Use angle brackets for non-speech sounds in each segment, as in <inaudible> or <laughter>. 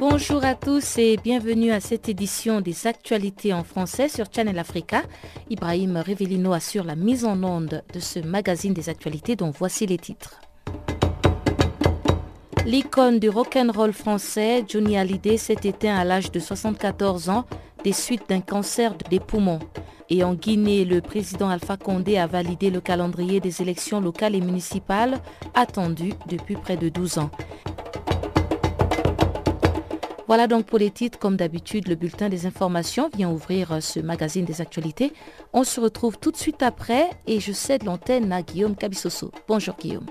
Bonjour à tous et bienvenue à cette édition des actualités en français sur Channel Africa. Ibrahim Revelino assure la mise en onde de ce magazine des actualités dont voici les titres. L'icône du rock'n'roll français, Johnny Hallyday, s'est éteint à l'âge de 74 ans des suites d'un cancer des poumons. Et en Guinée, le président Alpha Condé a validé le calendrier des élections locales et municipales attendues depuis près de 12 ans. Voilà donc pour les titres. Comme d'habitude, le bulletin des informations vient ouvrir ce magazine des actualités. On se retrouve tout de suite après et je cède l'antenne à Guillaume Cabissoso. Bonjour Guillaume.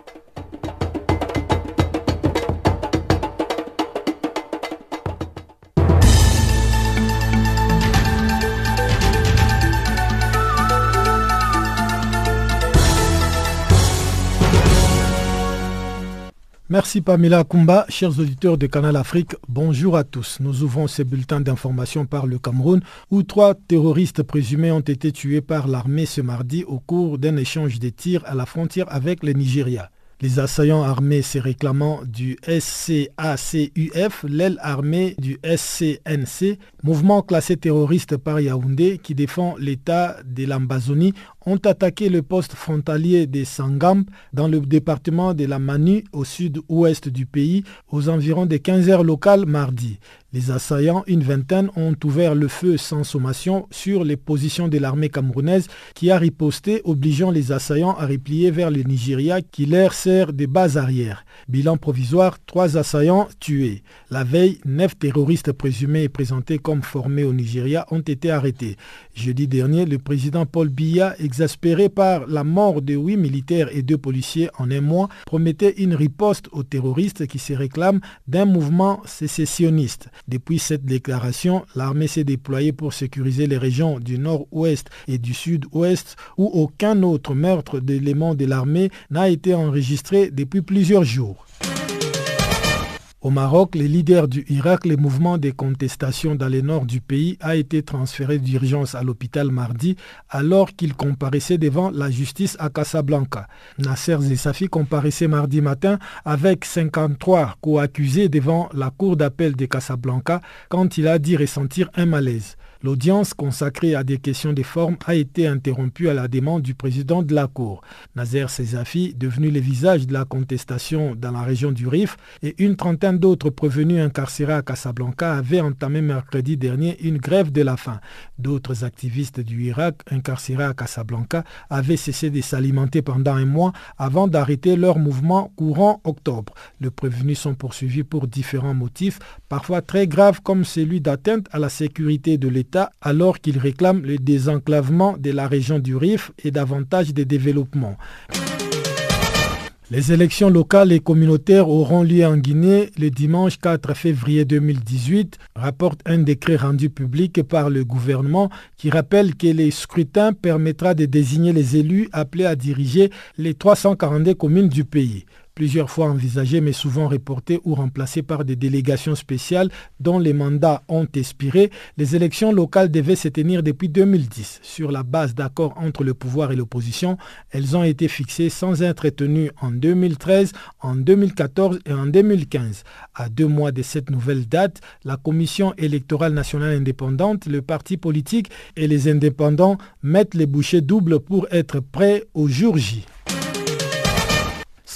Merci Pamela Kumba, chers auditeurs de Canal Afrique, bonjour à tous. Nous ouvrons ces bulletins d'information par le Cameroun où trois terroristes présumés ont été tués par l'armée ce mardi au cours d'un échange de tirs à la frontière avec le Nigeria. Les assaillants armés se réclamant du SCACUF, l'aile armée du SCNC, mouvement classé terroriste par Yaoundé qui défend l'État de l'Ambazonie, ont attaqué le poste frontalier de Sangam dans le département de la Manu au sud-ouest du pays aux environs des 15 heures locales mardi. Les assaillants, une vingtaine, ont ouvert le feu sans sommation sur les positions de l'armée camerounaise qui a riposté, obligeant les assaillants à replier vers le Nigeria qui leur sert de base arrière. Bilan provisoire, trois assaillants tués. La veille, neuf terroristes présumés et présentés comme formés au Nigeria ont été arrêtés. Jeudi dernier, le président Paul Biya, exaspéré par la mort de huit militaires et deux policiers en un mois, promettait une riposte aux terroristes qui se réclament d'un mouvement sécessionniste. Depuis cette déclaration, l'armée s'est déployée pour sécuriser les régions du nord-ouest et du sud-ouest où aucun autre meurtre d'éléments de l'armée n'a été enregistré depuis plusieurs jours. Au Maroc, les leaders du Irak, les mouvements de contestation dans le nord du pays a été transféré d'urgence à l'hôpital mardi alors qu'il comparaissait devant la justice à Casablanca. Nasser Zessafi comparaissait mardi matin avec 53 co-accusés devant la cour d'appel de Casablanca quand il a dit ressentir un malaise. L'audience consacrée à des questions de forme a été interrompue à la demande du président de la Cour. Nazer Sezafi, devenu le visage de la contestation dans la région du Rif, et une trentaine d'autres prévenus incarcérés à Casablanca avaient entamé mercredi dernier une grève de la faim. D'autres activistes du Irak incarcérés à Casablanca avaient cessé de s'alimenter pendant un mois avant d'arrêter leur mouvement courant octobre. Les prévenus sont poursuivis pour différents motifs, parfois très graves comme celui d'atteinte à la sécurité de l'État alors qu'il réclame le désenclavement de la région du Rif et davantage de développement. Les élections locales et communautaires auront lieu en Guinée le dimanche 4 février 2018, rapporte un décret rendu public par le gouvernement qui rappelle que les scrutins permettra de désigner les élus appelés à diriger les 342 communes du pays plusieurs fois envisagé mais souvent reporté ou remplacé par des délégations spéciales dont les mandats ont expiré, les élections locales devaient se tenir depuis 2010. Sur la base d'accords entre le pouvoir et l'opposition, elles ont été fixées sans être tenues en 2013, en 2014 et en 2015. À deux mois de cette nouvelle date, la Commission électorale nationale indépendante, le parti politique et les indépendants mettent les bouchées doubles pour être prêts au jour J.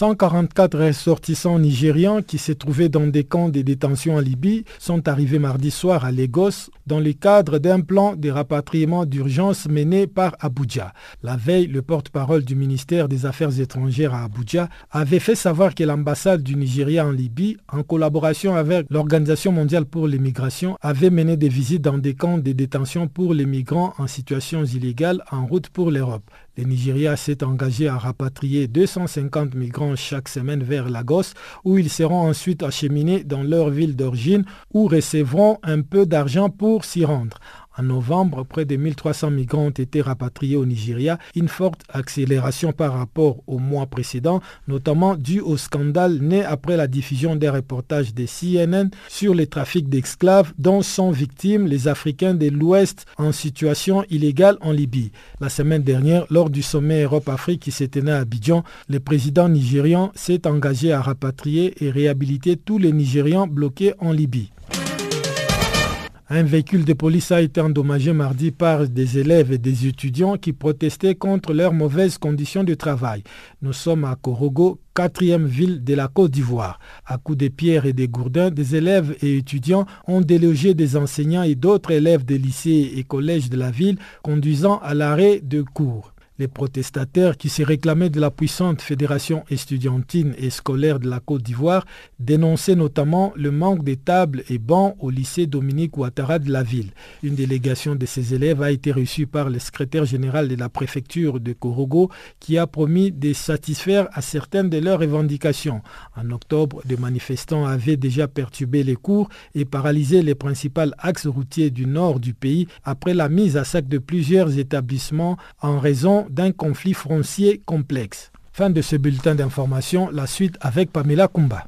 144 ressortissants nigérians qui se trouvaient dans des camps de détention en Libye sont arrivés mardi soir à Lagos dans le cadre d'un plan de rapatriement d'urgence mené par Abuja. La veille, le porte-parole du ministère des Affaires étrangères à Abuja avait fait savoir que l'ambassade du Nigeria en Libye, en collaboration avec l'Organisation mondiale pour l'immigration, avait mené des visites dans des camps de détention pour les migrants en situation illégale en route pour l'Europe. Le Nigeria s'est engagé à rapatrier 250 migrants chaque semaine vers Lagos, où ils seront ensuite acheminés dans leur ville d'origine, où recevront un peu d'argent pour s'y rendre. En novembre, près de 1300 migrants ont été rapatriés au Nigeria, une forte accélération par rapport au mois précédent, notamment dû au scandale né après la diffusion des reportages des CNN sur les trafics d'esclaves dont sont victimes les Africains de l'Ouest en situation illégale en Libye. La semaine dernière, lors du sommet Europe-Afrique qui s'est tenu à Abidjan, le président nigérian s'est engagé à rapatrier et réhabiliter tous les Nigérians bloqués en Libye. Un véhicule de police a été endommagé mardi par des élèves et des étudiants qui protestaient contre leurs mauvaises conditions de travail. Nous sommes à Korogo, quatrième ville de la Côte d'Ivoire. À coups de pierres et de gourdins, des élèves et étudiants ont délogé des enseignants et d'autres élèves des lycées et collèges de la ville, conduisant à l'arrêt de cours. Les protestataires qui se réclamaient de la puissante fédération estudiantine et scolaire de la Côte d'Ivoire dénonçaient notamment le manque de tables et bancs au lycée Dominique Ouattara de la ville. Une délégation de ces élèves a été reçue par le secrétaire général de la préfecture de Korogo qui a promis de satisfaire à certaines de leurs revendications. En octobre, des manifestants avaient déjà perturbé les cours et paralysé les principaux axes routiers du nord du pays après la mise à sac de plusieurs établissements en raison d'un conflit foncier complexe. Fin de ce bulletin d'information, la suite avec Pamela Kumba.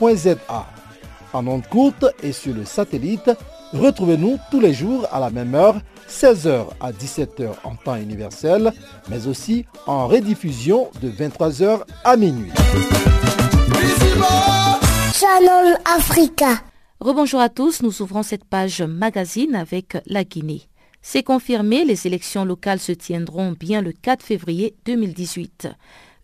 En ondes courtes et sur le satellite, retrouvez-nous tous les jours à la même heure, 16h à 17h en temps universel, mais aussi en rediffusion de 23h à minuit. Channel Africa. Rebonjour à tous, nous ouvrons cette page magazine avec la Guinée. C'est confirmé, les élections locales se tiendront bien le 4 février 2018.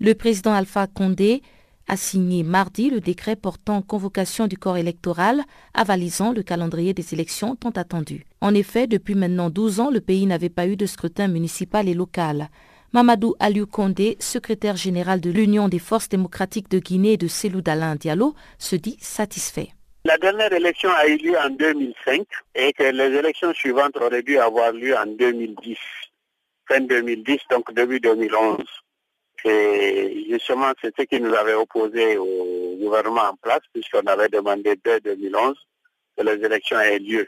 Le président Alpha Condé a signé mardi le décret portant convocation du corps électoral, avalisant le calendrier des élections tant attendu. En effet, depuis maintenant 12 ans, le pays n'avait pas eu de scrutin municipal et local. Mamadou Aliou Condé, secrétaire général de l'Union des forces démocratiques de Guinée et de Cellou Dalain Diallo, se dit satisfait. La dernière élection a eu lieu en 2005 et que les élections suivantes auraient dû avoir lieu en 2010, fin 2010, donc début 2011. Et justement, c'est ce qui nous avait opposé au gouvernement en place, puisqu'on avait demandé dès 2011 que les élections aient lieu.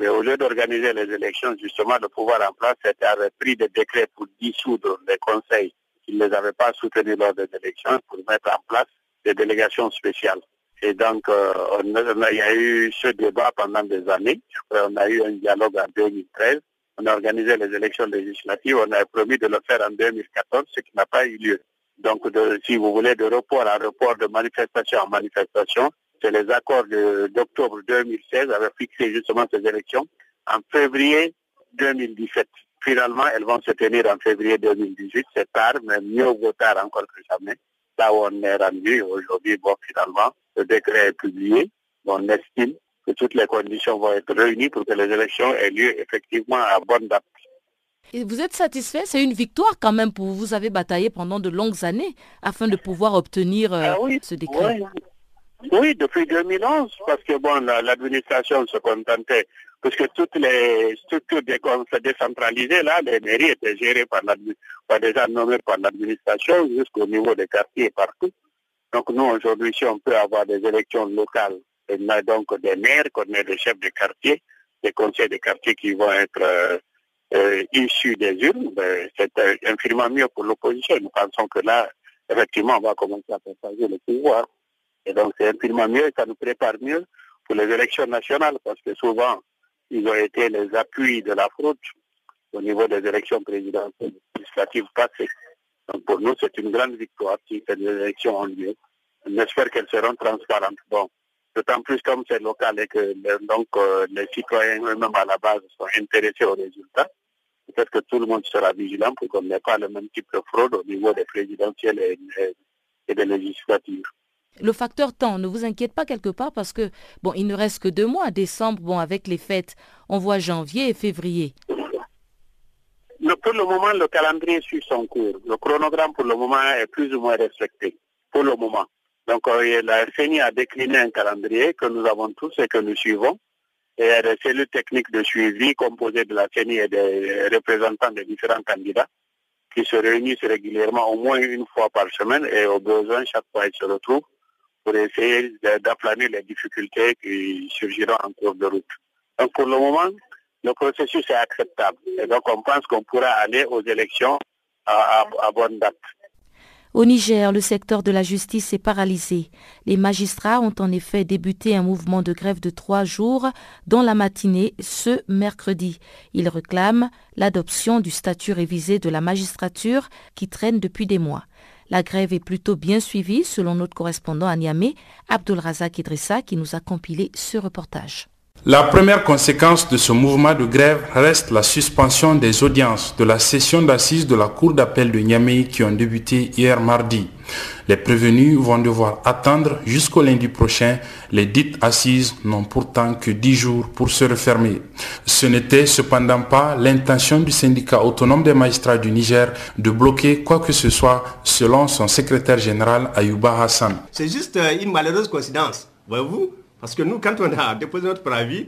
Mais au lieu d'organiser les élections, justement, le pouvoir en place avait pris des décrets pour dissoudre les conseils qui ne les avaient pas soutenus lors des élections pour mettre en place des délégations spéciales. Et donc, euh, on a, il y a eu ce débat pendant des années. On a eu un dialogue en 2013. On a organisé les élections législatives. On a promis de le faire en 2014, ce qui n'a pas eu lieu. Donc, de, si vous voulez, de report à report, de manifestation en manifestation, c'est les accords d'octobre 2016 avaient fixé justement ces élections en février 2017. Finalement, elles vont se tenir en février 2018. C'est tard, mais mieux vaut tard encore que jamais. Là où on est rendu aujourd'hui, bon, finalement, le décret est publié. On estime que toutes les conditions vont être réunies pour que les élections aient lieu effectivement à bonne date. Et vous êtes satisfait? C'est une victoire quand même pour vous. Vous avez bataillé pendant de longues années afin de pouvoir obtenir euh, Ah oui, ce décret. oui. Oui, depuis 2011, parce que bon, la- l'administration se contentait, parce que toutes les structures dé- décentralisées, là, les mairies étaient gérées par, par des gens nommés par l'administration jusqu'au niveau des quartiers et partout. Donc nous, aujourd'hui, si on peut avoir des élections locales, on a donc des maires, qu'on ait des chefs de quartier, des conseils de quartier qui vont être euh, euh, issus des urnes, ben, c'est infiniment mieux pour l'opposition. Nous pensons que là, effectivement, on va commencer à partager le pouvoir. Et donc, c'est infiniment mieux et ça nous prépare mieux pour les élections nationales parce que souvent, ils ont été les appuis de la fraude au niveau des élections présidentielles législatives passées. Donc pour nous, c'est une grande victoire si ces élections ont lieu. On espère qu'elles seront transparentes. Bon, d'autant plus comme c'est local et que donc euh, les citoyens eux-mêmes à la base sont intéressés aux résultats. Peut-être que tout le monde sera vigilant pour qu'on n'ait pas le même type de fraude au niveau des présidentielles et, et des législatives. Le facteur temps ne vous inquiète pas quelque part parce que, bon, il ne reste que deux mois, décembre, bon, avec les fêtes, on voit janvier et février. Le, pour le moment, le calendrier suit son cours. Le chronogramme, pour le moment, est plus ou moins respecté. Pour le moment. Donc, euh, la CENI a décliné un calendrier que nous avons tous et que nous suivons. Et il y a de suivi composées de la CENI et des représentants des différents candidats qui se réunissent régulièrement au moins une fois par semaine et au besoin, chaque fois, ils se retrouvent pour essayer d'aplanir les difficultés qui surgiront en cours de route. Donc pour le moment, le processus est acceptable. Et donc on pense qu'on pourra aller aux élections à, bonne date. Au Niger, le secteur de la justice est paralysé. Les magistrats ont en effet débuté un mouvement de grève de trois jours dans la matinée ce mercredi. Ils réclament l'adoption du statut révisé de la magistrature qui traîne depuis des mois. La grève est plutôt bien suivie selon notre correspondant à Niamey, Abdul Razak Idrissa, qui nous a compilé ce reportage. La première conséquence de ce mouvement de grève reste la suspension des audiences de la session d'assises de la Cour d'appel de Niamey qui ont débuté hier mardi. Les prévenus vont devoir attendre jusqu'au lundi prochain. Les dites assises n'ont pourtant que 10 jours pour se refermer. Ce n'était cependant pas l'intention du syndicat autonome des magistrats du Niger de bloquer quoi que ce soit selon son secrétaire général Ayouba Hassan. C'est juste euh, une malheureuse coïncidence, voyez-vous parce que nous, quand on a déposé notre préavis,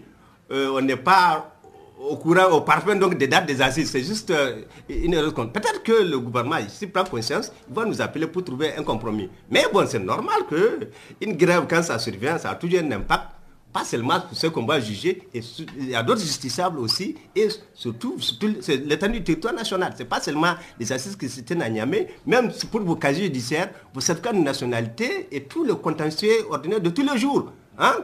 euh, on n'est pas au courant, au parfum donc des dates des assises. C'est juste euh, une erreur. Peut-être que le gouvernement, s'il prend conscience, va nous appeler pour trouver un compromis. Mais bon, c'est normal qu'une grève, quand ça survient, ça a toujours un impact. Pas seulement pour ceux qu'on va juger, et il y a d'autres justiciables aussi, et surtout, l'étendue du territoire national. Ce n'est pas seulement les assises qui se tiennent à Niamey, même pour vos casiers judiciaires, vos certificats de nationalité et tout le contentieux ordinaire de tous les jours. Hein?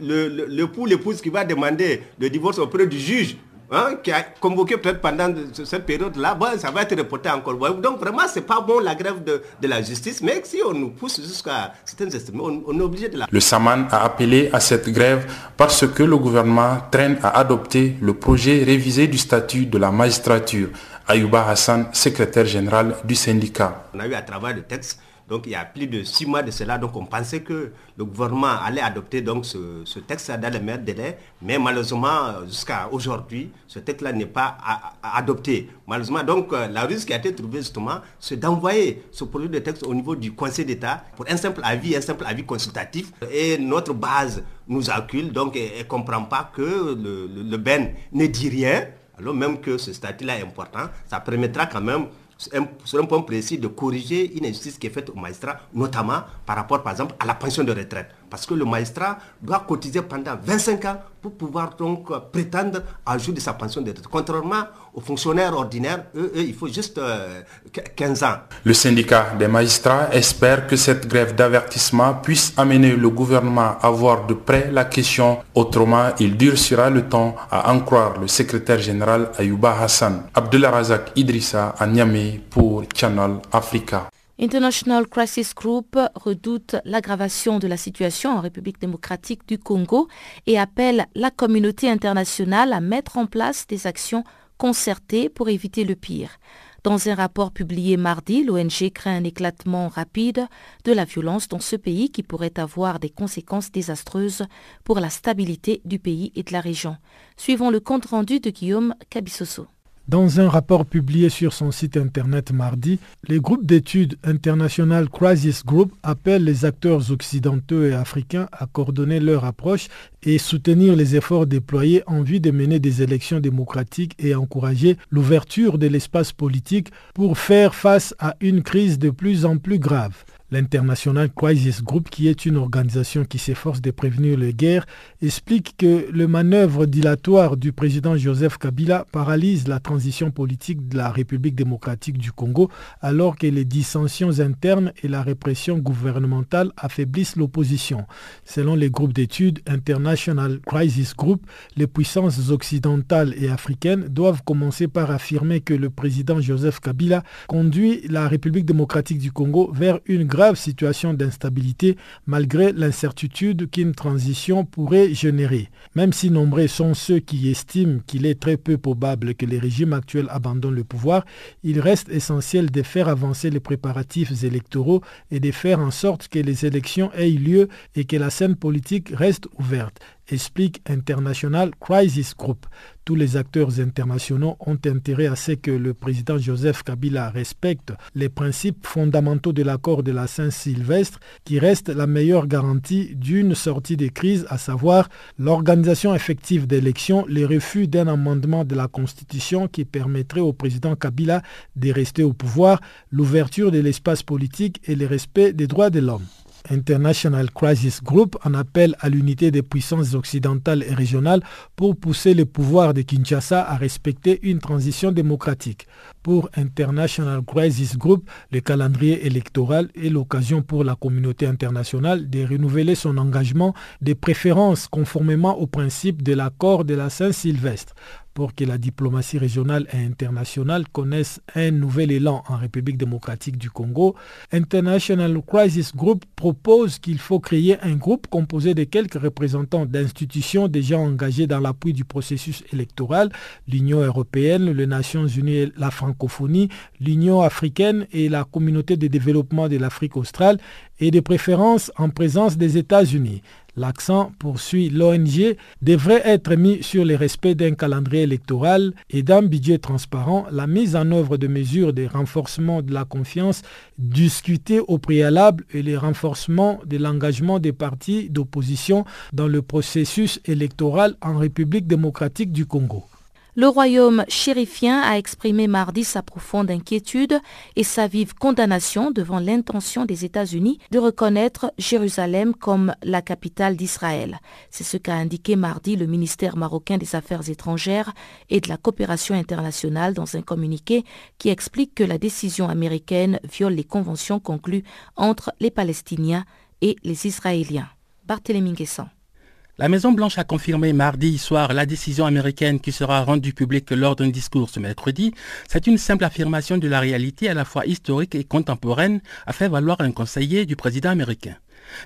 le, le, l'épouse qui va demander le divorce auprès du juge, hein, qui a convoqué peut-être pendant cette période-là, bon, ça va être reporté encore. Donc vraiment, c'est pas bon la grève de, la justice, mais si on nous pousse jusqu'à certaines estimations, on, on, est obligé de la... Le Saman a appelé à cette grève parce que le gouvernement traîne à adopter le projet révisé du statut de la magistrature. Ayouba Hassan, secrétaire général du syndicat. On a eu à travers le texte donc il y a plus de six mois de cela, donc on pensait que le gouvernement allait adopter donc ce, texte dans les meilleurs délais, mais malheureusement jusqu'à aujourd'hui, ce texte-là n'est pas adopté. Malheureusement, donc euh, la ruse qui a été trouvée justement, c'est d'envoyer ce projet de texte au niveau du Conseil d'État pour un simple avis, un simple avis consultatif. Et notre base nous accule, donc elle ne comprend pas que le, BEN ne dit rien, alors même que ce statut-là est important, ça permettra quand même sur un point précis, de corriger une injustice qui est faite au magistrat, notamment par rapport, par exemple, à la pension de retraite. Parce que le magistrat doit cotiser pendant 25 ans pour pouvoir donc prétendre à jour de sa pension de retraite. Contrairement aux fonctionnaires ordinaires, eux, il faut juste 15 euh, ans. Le syndicat des magistrats espère que cette grève d'avertissement puisse amener le gouvernement à voir de près la question. Autrement, il durcira le temps à en croire le secrétaire général Ayouba Hassan. Abdullah Razak Idrissa à Niamey pour Channel Africa. International Crisis Group redoute l'aggravation de la situation en République démocratique du Congo et appelle la communauté internationale à mettre en place des actions concertées pour éviter le pire. Dans un rapport publié mardi, l'ONG craint un éclatement rapide de la violence dans ce pays qui pourrait avoir des conséquences désastreuses pour la stabilité du pays et de la région. Suivons le compte rendu de Guillaume Cabissoso. Dans un rapport publié sur son site internet mardi, les groupes d'études International Crisis Group appellent les acteurs occidentaux et africains à coordonner leur approche et soutenir les efforts déployés en vue de mener des élections démocratiques et encourager l'ouverture de l'espace politique pour faire face à une crise de plus en plus grave. L'International Crisis Group, qui est une organisation qui s'efforce de prévenir les guerres, explique que le manœuvre dilatoire du président Joseph Kabila paralyse la transition politique de la République démocratique du Congo alors que les dissensions internes et la répression gouvernementale affaiblissent l'opposition. Selon les groupes d'études International Crisis Group, les puissances occidentales et africaines doivent commencer par affirmer que le président Joseph Kabila conduit la République démocratique du Congo vers une grave situation d'instabilité malgré l'incertitude qu'une transition pourrait générer. Même si nombreux sont ceux qui estiment qu'il est très peu probable que les régimes actuels abandonnent le pouvoir, il reste essentiel de faire avancer les préparatifs électoraux et de faire en sorte que les élections aient lieu et que la scène politique reste ouverte explique International Crisis Group. Tous les acteurs internationaux ont intérêt à ce que le président Joseph Kabila respecte les principes fondamentaux de l'accord de la Saint-Sylvestre qui reste la meilleure garantie d'une sortie de crise, à savoir l'organisation effective d'élections, les refus d'un amendement de la Constitution qui permettrait au président Kabila de rester au pouvoir, l'ouverture de l'espace politique et le respect des droits de l'homme. International Crisis Group en appelle à l'unité des puissances occidentales et régionales pour pousser le pouvoir de Kinshasa à respecter une transition démocratique. Pour International Crisis Group, le calendrier électoral est l'occasion pour la communauté internationale de renouveler son engagement des préférences conformément aux principes de l'accord de la Saint-Sylvestre pour que la diplomatie régionale et internationale connaisse un nouvel élan en République démocratique du Congo, International Crisis Group propose qu'il faut créer un groupe composé de quelques représentants d'institutions déjà engagées dans l'appui du processus électoral, l'Union européenne, les Nations unies et la francophonie, l'Union africaine et la communauté de développement de l'Afrique australe, et de préférence en présence des États-Unis. L'accent, poursuit l'ONG, devrait être mis sur le respect d'un calendrier électoral et d'un budget transparent, la mise en œuvre de mesures de renforcement de la confiance discutées au préalable et le renforcement de l'engagement des partis d'opposition dans le processus électoral en République démocratique du Congo. Le royaume chérifien a exprimé mardi sa profonde inquiétude et sa vive condamnation devant l'intention des États-Unis de reconnaître Jérusalem comme la capitale d'Israël. C'est ce qu'a indiqué mardi le ministère marocain des Affaires étrangères et de la coopération internationale dans un communiqué qui explique que la décision américaine viole les conventions conclues entre les Palestiniens et les Israéliens. Barthélémy Guessant. La Maison-Blanche a confirmé mardi soir la décision américaine qui sera rendue publique lors d'un discours ce mercredi. C'est une simple affirmation de la réalité à la fois historique et contemporaine, a fait valoir un conseiller du président américain.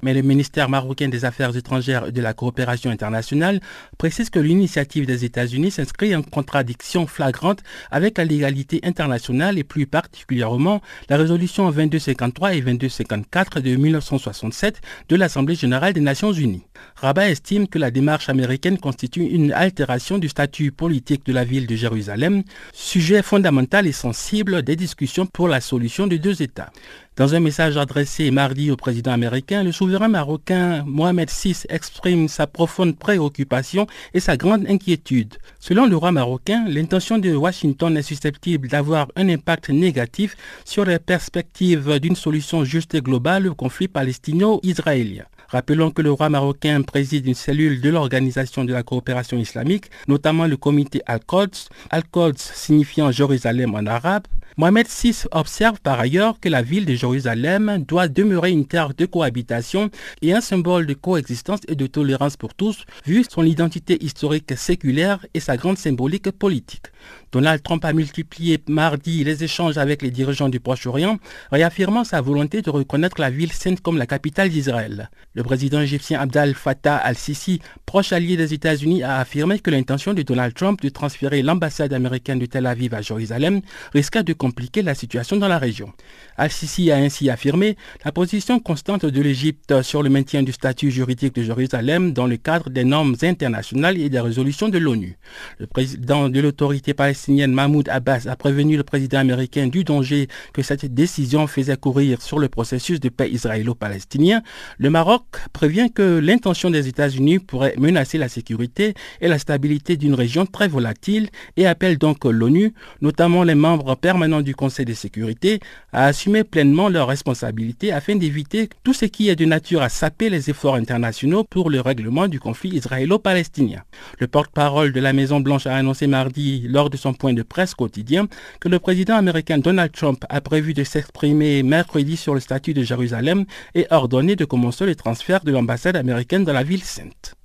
Mais le ministère marocain des Affaires étrangères et de la coopération internationale précise que l'initiative des États-Unis s'inscrit en contradiction flagrante avec la légalité internationale et plus particulièrement la résolution 2253 et 2254 de 1967 de l'Assemblée générale des Nations unies. Rabat estime que la démarche américaine constitue une altération du statut politique de la ville de Jérusalem, sujet fondamental et sensible des discussions pour la solution de deux États. Dans un message adressé mardi au président américain, le souverain marocain Mohamed VI exprime sa profonde préoccupation et sa grande inquiétude. Selon le roi marocain, l'intention de Washington est susceptible d'avoir un impact négatif sur les perspectives d'une solution juste et globale au conflit palestino-israélien. Rappelons que le roi marocain préside une cellule de l'Organisation de la coopération islamique, notamment le comité Al-Quds, Al-Quds signifiant Jérusalem en arabe, Mohamed VI observe par ailleurs que la ville de Jérusalem doit demeurer une terre de cohabitation et un symbole de coexistence et de tolérance pour tous, vu son identité historique séculaire et sa grande symbolique politique. Donald Trump a multiplié mardi les échanges avec les dirigeants du Proche-Orient, réaffirmant sa volonté de reconnaître la ville sainte comme la capitale d'Israël. Le président égyptien Abdel Fattah al-Sisi, proche allié des États-Unis, a affirmé que l'intention de Donald Trump de transférer l'ambassade américaine de Tel Aviv à Jérusalem risqua de compliquer la situation dans la région. Al-Sisi a ainsi affirmé la position constante de l'Égypte sur le maintien du statut juridique de Jérusalem dans le cadre des normes internationales et des résolutions de l'ONU. Le président de l'autorité palestinienne Mahmoud Abbas a prévenu le président américain du danger que cette décision faisait courir sur le processus de paix israélo-palestinien, le Maroc prévient que l'intention des États-Unis pourrait menacer la sécurité et la stabilité d'une région très volatile et appelle donc l'ONU, notamment les membres permanents du Conseil de sécurité, à assumer pleinement leurs responsabilités afin d'éviter tout ce qui est de nature à saper les efforts internationaux pour le règlement du conflit israélo-palestinien. Le porte-parole de la Maison-Blanche a annoncé mardi, lors de son point de presse quotidien, que le président américain Donald Trump a prévu de s'exprimer mercredi sur le statut de Jérusalem et ordonné de commencer le transfert de l'ambassade américaine dans la ville sainte.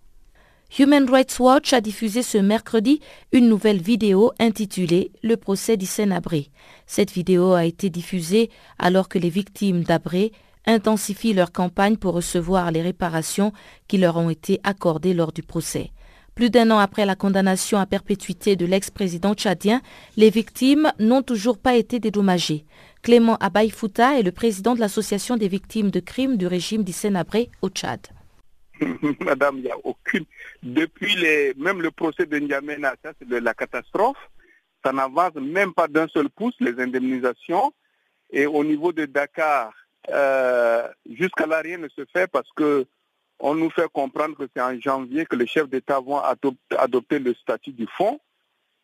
Human Rights Watch a diffusé ce mercredi une nouvelle vidéo intitulée Le procès d'Hissène Abré. Cette vidéo a été diffusée alors que les victimes d'Abré intensifient leur campagne pour recevoir les réparations qui leur ont été accordées lors du procès. Plus d'un an après la condamnation à perpétuité de l'ex-président tchadien, les victimes n'ont toujours pas été dédommagées. Clément Abaïfouta est le président de l'association des victimes de crimes du régime d'Issène-Abré au Tchad. <laughs> Madame, il n'y a aucune. Depuis les, même le procès de N'Djamena, ça c'est de la catastrophe. Ça n'avance même pas d'un seul pouce, les indemnisations. Et au niveau de Dakar, euh, jusqu'à là, rien ne se fait parce que on nous fait comprendre que c'est en janvier que les chefs d'État vont adopter le statut du fonds.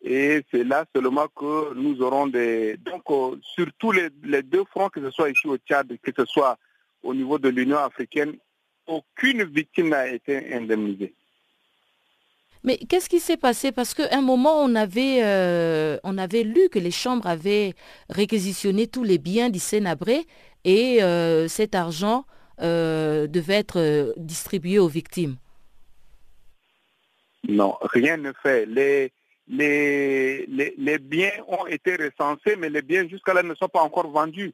Et c'est là seulement que nous aurons des... Donc, euh, sur tous les, deux fronts, que ce soit ici au Tchad, que ce soit au niveau de l'Union africaine, aucune victime n'a été indemnisée. Mais qu'est-ce qui s'est passé? Parce qu'à un moment, on avait, euh, on avait lu que les chambres avaient réquisitionné tous les biens d'Issé-Nabré et euh, cet argent euh, devait être distribué aux victimes. Non, rien ne fait. Les, les, les, biens ont été recensés, mais les biens jusqu'à là ne sont pas encore vendus.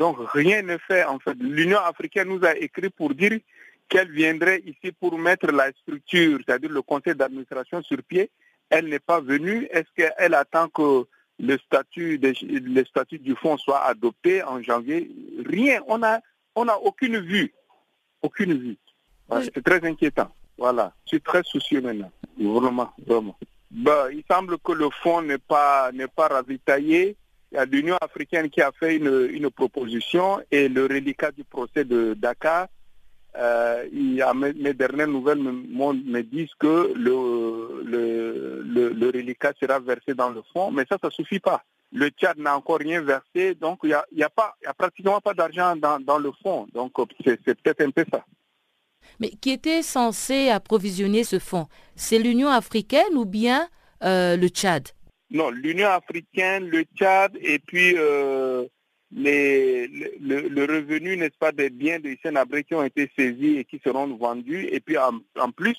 Donc rien ne fait en fait. L'Union africaine nous a écrit pour dire qu'elle viendrait ici pour mettre la structure, c'est-à-dire le conseil d'administration sur pied. Elle n'est pas venue. Est-ce qu'elle attend que le statut, le statut du fonds soit adopté en janvier? Rien. On n'a on a aucune vue. Aucune vue. C'est très inquiétant. Voilà. Je suis très soucieux maintenant. Vraiment, vraiment. Bah, il semble que le fonds n'est pas, n'est pas ravitaillé. Il y a l'Union africaine qui a fait une, proposition et le reliquat du procès de Dakar, euh, mes, dernières nouvelles me, disent que le, le, reliquat sera versé dans le fonds, mais ça, ça ne suffit pas. Le Tchad n'a encore rien versé, donc il n'y a, a, pratiquement pas d'argent dans, le fonds. Donc c'est peut-être un peu ça. Mais qui était censé approvisionner ce fonds C'est l'Union africaine ou bien euh, le Tchad? Non, l'Union africaine, le Tchad et puis euh, le, revenu, n'est-ce pas, des biens de Sénabré qui ont été saisis et qui seront vendus. Et puis en, plus,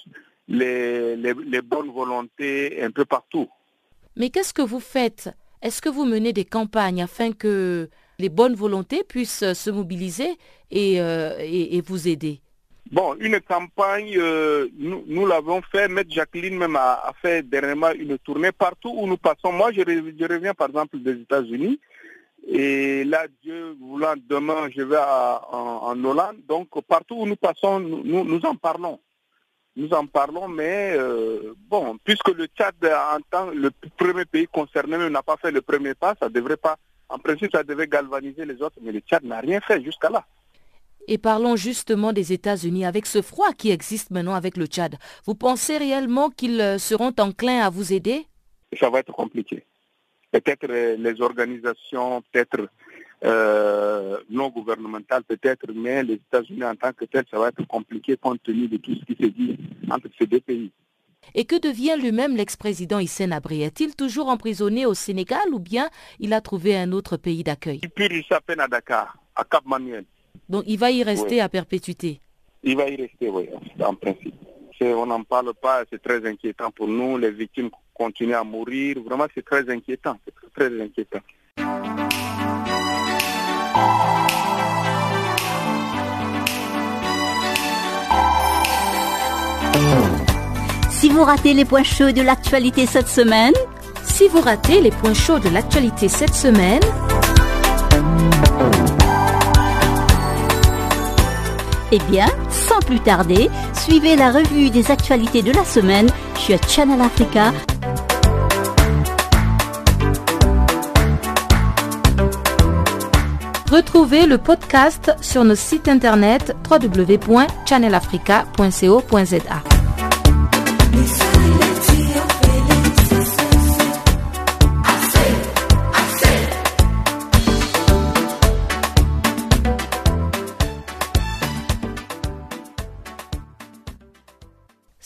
les, bonnes volontés un peu partout. Mais qu'est-ce que vous faites? Est-ce que vous menez des campagnes afin que les bonnes volontés puissent se mobiliser et, euh, et vous aider? Bon, une campagne, euh, nous, l'avons fait. Maître Jacqueline même a, fait dernièrement une tournée partout où nous passons. Moi, je, reviens par exemple des États-Unis. Et là, Dieu voulant, demain, je vais en, Hollande. Donc, partout où nous passons, nous, nous en parlons. Nous en parlons, mais euh, bon, puisque le Tchad, en tant le premier pays concerné, n'a pas fait le premier pas, ça devrait pas, en principe, ça devait galvaniser les autres, mais le Tchad n'a rien fait jusqu'à là. Et parlons justement des États-Unis avec ce froid qui existe maintenant avec le Tchad. Vous pensez réellement qu'ils euh, seront enclins à vous aider? Ça va être compliqué. Peut-être euh, les organisations, peut-être euh, non gouvernementales, peut-être, mais les États-Unis en tant que tels, ça va être compliqué compte tenu de tout ce qui se dit entre ces deux pays. Et que devient lui-même l'ex-président Hissène Abri Est-il toujours emprisonné au Sénégal ou bien il a trouvé un autre pays d'accueil? Il purge sa peine à Dakar, à Cap Manuel. Donc il va y rester à perpétuité Il va y rester, oui, en principe. On n'en parle pas, c'est très inquiétant pour nous. Les victimes continuent à mourir. Vraiment, c'est très inquiétant. C'est très inquiétant. Si vous ratez les points chauds de l'actualité cette semaine, si vous ratez les points chauds de l'actualité cette semaine, Eh bien, sans plus tarder, suivez la revue des actualités de la semaine sur Channel Africa. Retrouvez le podcast sur nos sites internet www.channelafrica.co.za.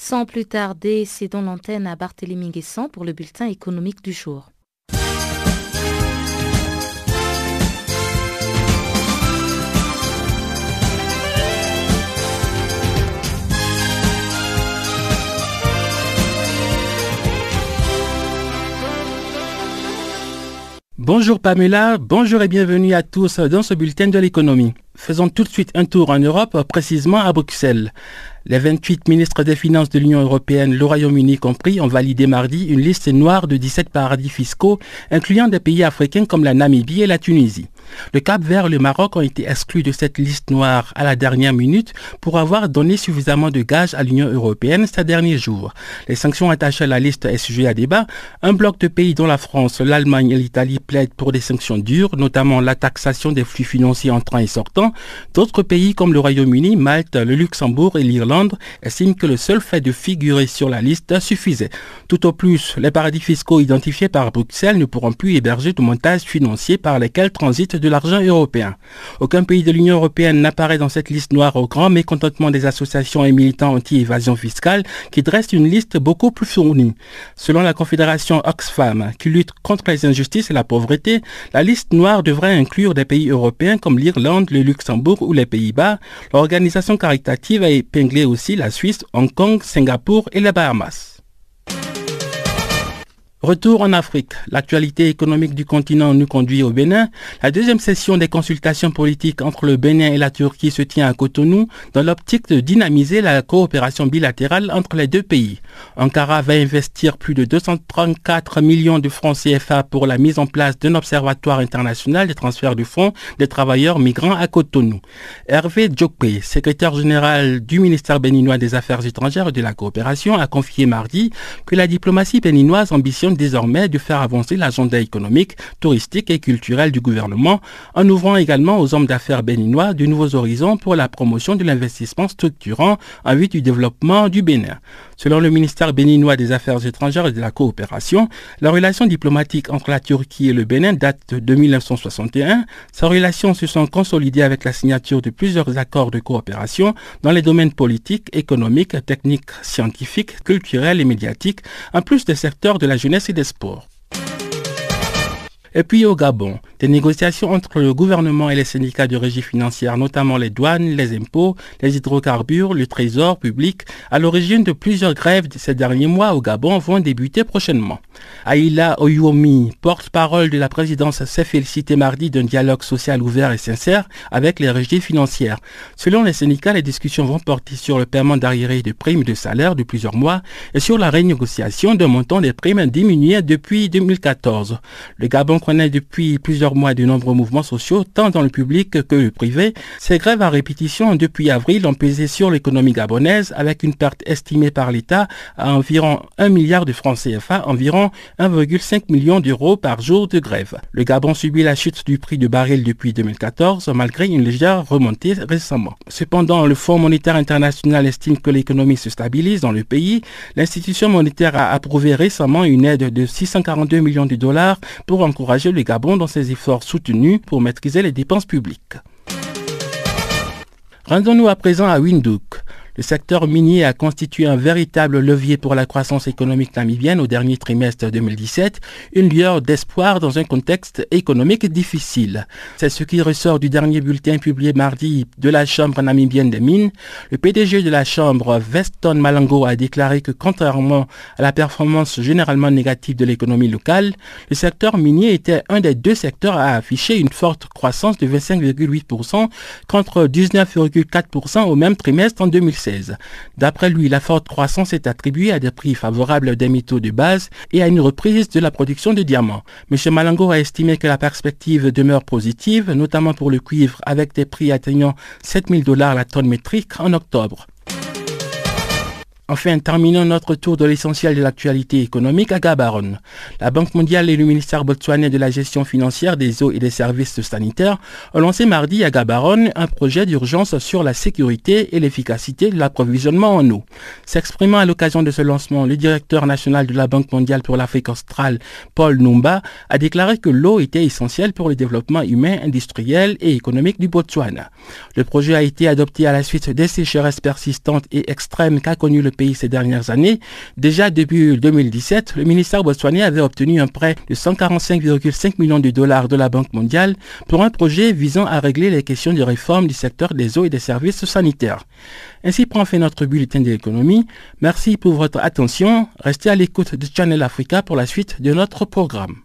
Sans plus tarder, cédons l'antenne à Barthélémy Guessant pour le bulletin économique du jour. Bonjour Pamela, bonjour et bienvenue à tous dans ce bulletin de l'économie. Faisons tout de suite un tour en Europe, précisément à Bruxelles. Les 28 ministres des Finances de l'Union européenne, le Royaume-Uni compris, ont validé mardi une liste noire de 17 paradis fiscaux, incluant des pays africains comme la Namibie et la Tunisie. Le Cap Vert et le Maroc ont été exclus de cette liste noire à la dernière minute pour avoir donné suffisamment de gages à l'Union européenne ces derniers jours. Les sanctions attachées à la liste est sujet à débat. Un bloc de pays dont la France, l'Allemagne et l'Italie plaident pour des sanctions dures, notamment la taxation des flux financiers entrants et sortants. D'autres pays comme le Royaume-Uni, Malte, le Luxembourg et l'Irlande estiment que le seul fait de figurer sur la liste suffisait. Tout au plus, les paradis fiscaux identifiés par Bruxelles ne pourront plus héberger de montages financiers par lesquels transitent de l'argent européen. Aucun pays de l'Union européenne n'apparaît dans cette liste noire au grand mécontentement des associations et militants anti-évasion fiscale qui dressent une liste beaucoup plus fournie. Selon la Confédération Oxfam, qui lutte contre les injustices et la pauvreté, la liste noire devrait inclure des pays européens comme l'Irlande, le Luxembourg ou les Pays-Bas. L'organisation caritative a épinglé aussi la Suisse, Hong Kong, Singapour et les Bahamas. Retour en Afrique. L'actualité économique du continent nous conduit au Bénin. La deuxième session des consultations politiques entre le Bénin et la Turquie se tient à Cotonou dans l'optique de dynamiser la coopération bilatérale entre les deux pays. Ankara va investir plus de 234 millions de francs CFA pour la mise en place d'un observatoire international des transferts de fonds des travailleurs migrants à Cotonou. Hervé Djokpe, secrétaire général du ministère béninois des Affaires étrangères et de la coopération, a confié mardi que la diplomatie béninoise ambitionne désormais de faire avancer l'agenda économique, touristique et culturel du gouvernement, en ouvrant également aux hommes d'affaires béninois de nouveaux horizons pour la promotion de l'investissement structurant en vue du développement du Bénin. Selon le ministère béninois des Affaires étrangères et de la coopération, la relation diplomatique entre la Turquie et le Bénin date de 1961. Ces relations se sont consolidées avec la signature de plusieurs accords de coopération dans les domaines politiques, économiques, techniques, scientifiques, culturels et médiatiques, en plus des secteurs de la jeunesse et des sports. Et puis au Gabon, des négociations entre le gouvernement et les syndicats de régie financière, notamment les douanes, les impôts, les hydrocarbures, le trésor public, à l'origine de plusieurs grèves de ces derniers mois au Gabon, vont débuter prochainement. Aïla Oyuomi, porte-parole de la présidence, s'est félicité mardi d'un dialogue social ouvert et sincère avec les régies financières. Selon les syndicats, les discussions vont porter sur le paiement d'arriérés de primes de salaire de plusieurs mois et sur la renégociation d'un montant des primes diminué depuis 2014. Le Gabon connaît depuis plusieurs mois de nombreux mouvements sociaux, tant dans le public que le privé. Ces grèves à répétition depuis avril ont pesé sur l'économie gabonaise avec une perte estimée par l'État à environ 1 milliard de francs CFA, environ 1,5 million d'euros par jour de grève. Le Gabon subit la chute du prix du baril depuis 2014 malgré une légère remontée récemment. Cependant, le Fonds monétaire international estime que l'économie se stabilise dans le pays. L'institution monétaire a approuvé récemment une aide de 642 millions de dollars pour encourager le Gabon dans ses efforts soutenus pour maîtriser les dépenses publiques. Rendons-nous à présent à Windhoek. Le secteur minier a constitué un véritable levier pour la croissance économique namibienne au dernier trimestre 2017, une lueur d'espoir dans un contexte économique difficile. C'est ce qui ressort du dernier bulletin publié mardi de la Chambre namibienne des mines. Le PDG de la Chambre, Veston Malango, a déclaré que contrairement à la performance généralement négative de l'économie locale, le secteur minier était un des deux secteurs à afficher une forte croissance de 25,8% contre 19,4% au même trimestre en 2016. D'après lui, la forte croissance est attribuée à des prix favorables des métaux de base et à une reprise de la production de diamants. M. Malango a estimé que la perspective demeure positive, notamment pour le cuivre, avec des prix atteignant 7000 dollars la tonne métrique en octobre. Enfin, terminons notre tour de l'essentiel de l'actualité économique à Gabaron. La Banque mondiale et le ministère botswanais de la gestion financière des eaux et des services sanitaires ont lancé mardi à Gabaron un projet d'urgence sur la sécurité et l'efficacité de l'approvisionnement en eau. S'exprimant à l'occasion de ce lancement, le directeur national de la Banque mondiale pour l'Afrique australe, Paul Numba, a déclaré que l'eau était essentielle pour le développement humain, industriel et économique du Botswana. Le projet a été adopté à la suite des sécheresses persistantes et extrêmes qu'a connu le pays ces dernières années. Déjà depuis 2017, le ministère botswanais avait obtenu un prêt de 145,5 millions de dollars de la Banque mondiale pour un projet visant à régler les questions de réforme du secteur des eaux et des services sanitaires. Ainsi prend fin notre bulletin de l'économie. Merci pour votre attention. Restez à l'écoute de Channel Africa pour la suite de notre programme.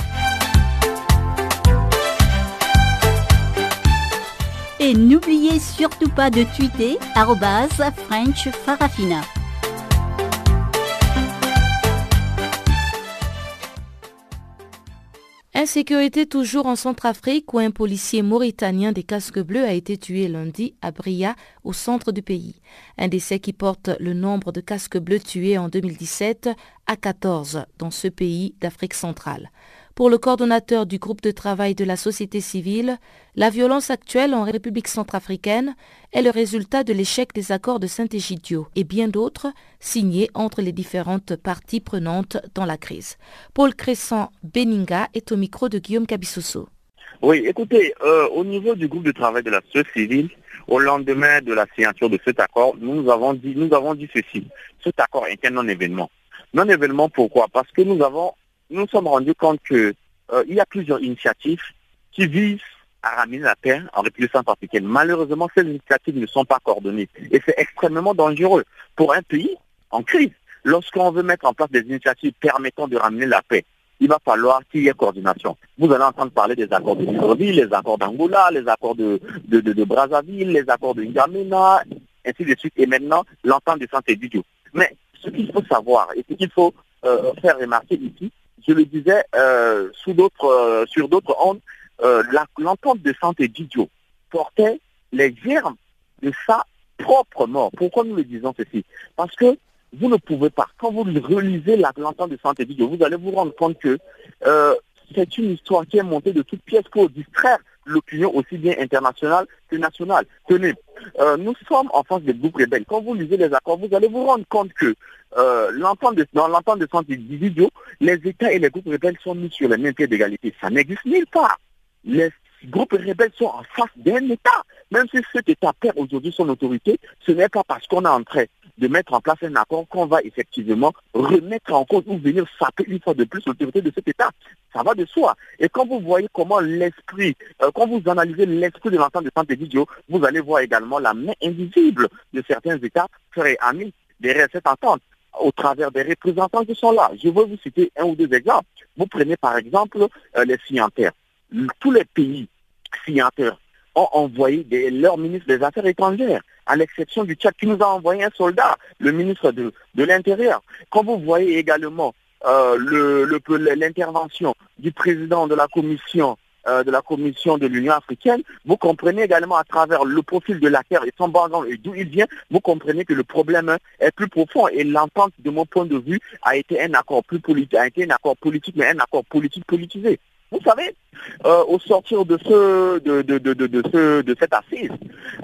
Et n'oubliez surtout pas de tweeter French Farafina. Insécurité toujours en Centrafrique où un policier mauritanien des casques bleus a été tué lundi à Bria, au centre du pays. Un décès qui porte le nombre de casques bleus tués en 2017 à 14 dans ce pays d'Afrique centrale. Pour le coordonnateur du groupe de travail de la société civile, la violence actuelle en République centrafricaine est le résultat de l'échec des accords de Saint-Égidio et bien d'autres signés entre les différentes parties prenantes dans la crise. Paul Crescent Beninga est au micro de Guillaume Cabissoso. Oui, écoutez, euh, au niveau du groupe de travail de la société civile, au lendemain de la signature de cet accord, nous avons dit, nous avons dit ceci. Cet accord est un non-événement. Non-événement pourquoi? Parce que nous avons nous nous sommes rendus compte qu'il euh, y a plusieurs initiatives qui visent à ramener la paix en République centrafricaine. Malheureusement, ces initiatives ne sont pas coordonnées et c'est extrêmement dangereux pour un pays en crise. Lorsqu'on veut mettre en place des initiatives permettant de ramener la paix, il va falloir qu'il y ait coordination. Vous allez entendre parler des accords de Libreville, les accords d'Angola, les accords de, Brazzaville, les accords de N'Djamena, ainsi de suite, et maintenant l'entente de santé Didio. Mais ce qu'il faut savoir et ce qu'il faut euh, faire remarquer ici, je le disais euh, sous d'autres, euh, sur d'autres ondes, euh, l'entente de santé d'Idiot portait les germes de sa propre mort. Pourquoi nous le disons ceci? Parce que vous ne pouvez pas, quand vous relisez l'entente de santé d'Idiot, vous allez vous rendre compte que c'est une histoire qui est montée de toutes pièces pour distraire l'opinion aussi bien internationale que nationale. Tenez, nous sommes en face des groupes rebelles. Quand vous lisez les accords, vous allez vous rendre compte que euh, dans l'entente de santé individuelle, les États et les groupes rebelles sont mis sur les mêmes pieds d'égalité. Ça n'existe nulle part. Les groupes rebelles sont en face d'un État. Même si cet État perd aujourd'hui son autorité, ce n'est pas parce qu'on est en train de mettre en place un accord qu'on va effectivement remettre en cause ou venir saper une fois de plus l'autorité de cet État. Ça va de soi. Et quand vous voyez comment l'esprit, euh, quand vous analysez l'esprit de l'entente de santé vidéo, vous allez voir également la main invisible de certains États très amis derrière cette entente au travers des représentants qui sont là. Je veux vous citer un ou deux exemples. Vous prenez par exemple euh, les signataires. Tous les pays signataires ont envoyé leur ministre des Affaires étrangères, à l'exception du Tchad qui nous a envoyé un soldat, le ministre de, de l'Intérieur. Quand vous voyez également euh, l'intervention du président de la commission euh, de la commission de l'Union africaine, vous comprenez également à travers le profil de la terre et son background et d'où il vient, vous comprenez que le problème est plus profond et l'entente de mon point de vue a été un accord plus politique, a été un accord politique, mais un accord politique politisé. Vous savez, euh, au sortir de ce de, de, de, de, ce, de cette assise,